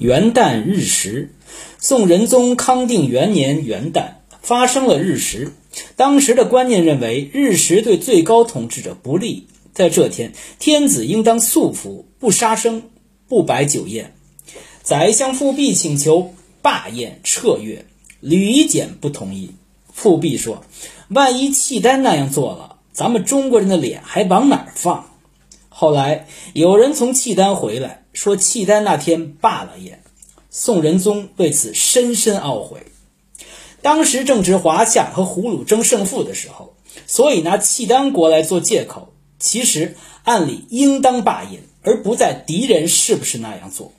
元旦日食，宋仁宗康定元年元旦发生了日食。当时的观念认为日食对最高统治者不利，在这天，天子应当素服，不杀生，不摆酒宴。宰相富弼请求罢宴撤月，吕夷简不同意。富弼说：“万一契丹那样做了，咱们中国人的脸还往哪儿放？”后来有人从契丹回来，说契丹那天罢了宴，宋仁宗为此深深懊悔。当时正值华夏和胡虏争胜负的时候，所以拿契丹国来做借口，其实按理应当罢宴，而不在敌人是不是那样做。